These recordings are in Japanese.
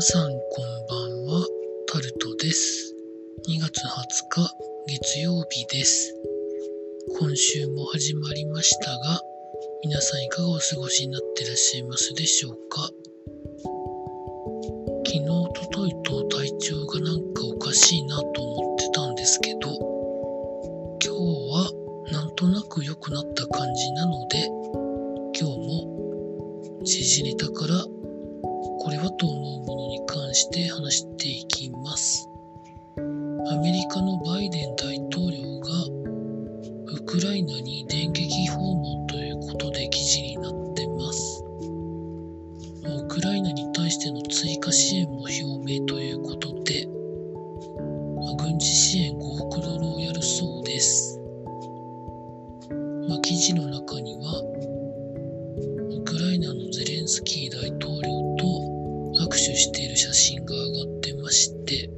皆さんこんばんは、タルトです。2月20日月曜日です。今週も始まりましたが、皆さんいかがお過ごしになってらっしゃいますでしょうか？昨日、おとといと体調がなんかおかしいなと思ってたんですけど、今日はなんとなく良くなった感じなので、今日も時事ネタからして話していきます。アメリカのバイデン大統領がウクライナに電撃訪問ということで記事になってます。ウクライナに対しての追加支援も表明ということで、ま軍事支援5億ドルをやるそうです。ま、記事の中には、ウクライナのゼレンスキー大統領と握手している写真が上がってまして、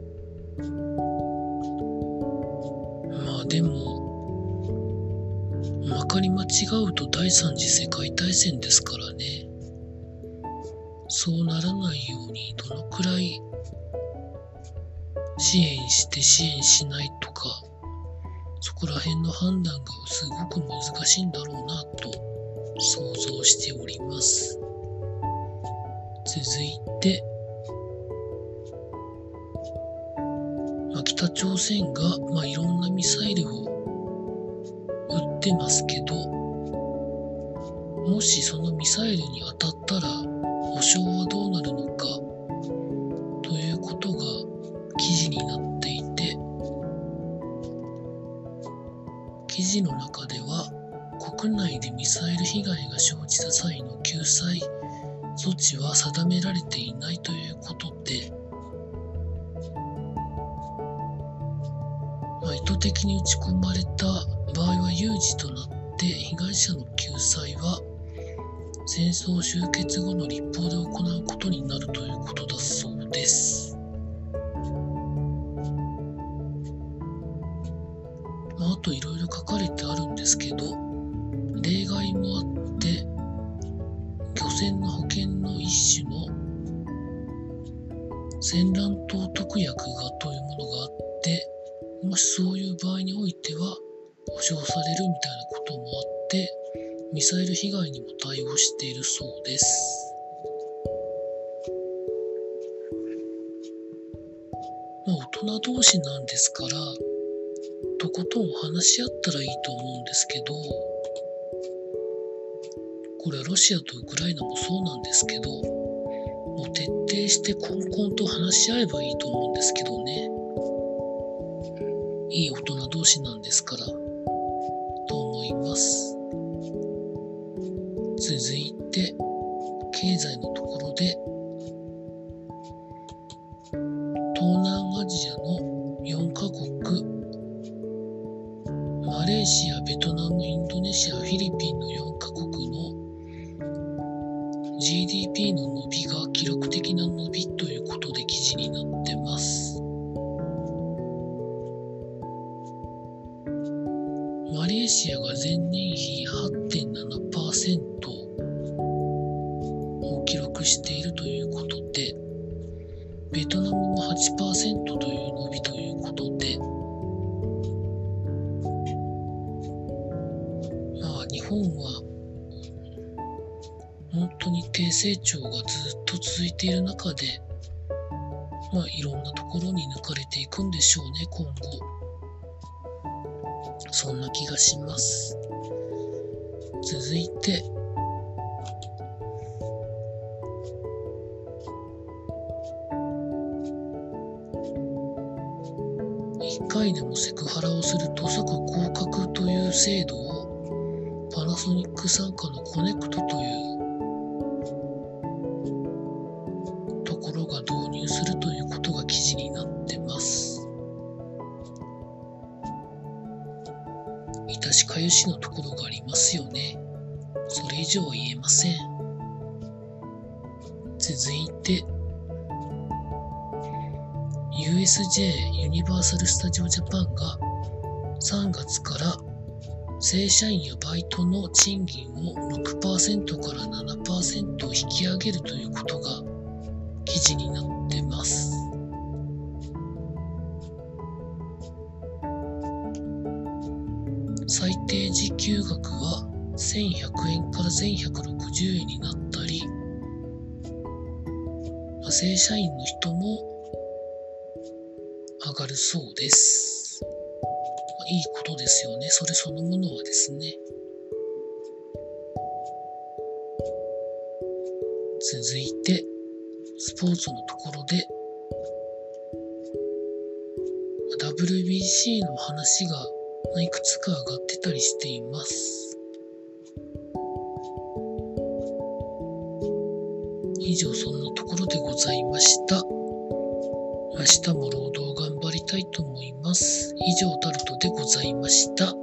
まあでも、まかり間違うと第三次世界大戦ですからね。そうならないようにどのくらい支援して支援しないとか、そこら辺の判断がすごく難しいんだろうなと想像しております。続いて、北朝鮮が、まあ、いろんなミサイルを撃ってますけど、もしそのミサイルに当たったら保証はどうなるのかということが記事になっていて、記事の中では国内でミサイル被害が生じた際の救済措置は定められていないということで、まあ、意図的に打ち込まれた場合は有事となって被害者の救済は戦争終結後の立法で行うことになるということだそうです。まあ、あといろいろ書かれてあるんですけど、例外もあって、漁船の保険の戦乱等特約がというものがあって、もしそういう場合においては保証されるみたいなこともあって、ミサイル被害にも対応しているそうです。まあ、大人同士なんですから、とことん話し合ったらいいと思うんですけど、これはロシアとウクライナもそうなんですけど、してコンコンと話し合えばいいと思うんですけどね。いい大人同士なんですから、と思います。続いて、経済のところで、東南アジアの4カ国、マレーシア、ベトナム、インドネシア、フィリピンの4カ国の GDP の伸びが記録的な伸びということで記事になってます。マレーシアが前年比8.7%を記録しているということで、ベトナムも8%という伸びということで、本当に低成長がずっと続いている中で、まあいろんなところに抜かれていくんでしょうね、今後。そんな気がします。続いて、1回でもセクハラをすると即降格という制度をパナソニック傘下のコネクトというしかゆしのところがありますよね。それ以上言えません。続いて、USJ ユニバーサル・スタジオ・ジャパンが3月から正社員やバイトの賃金を6%から7%引き上げるということが記事になってます最低時給額は1100円から1160円になったり、まあ、正社員の人も上がるそうです。まあ、いいことですよね。それそのものはですね。続いて、スポーツのところで、WBC の話がまあ、いくつか上がってたりしています。以上そんなところでございました。明日も労働頑張りたいと思います。以上タルトでございました。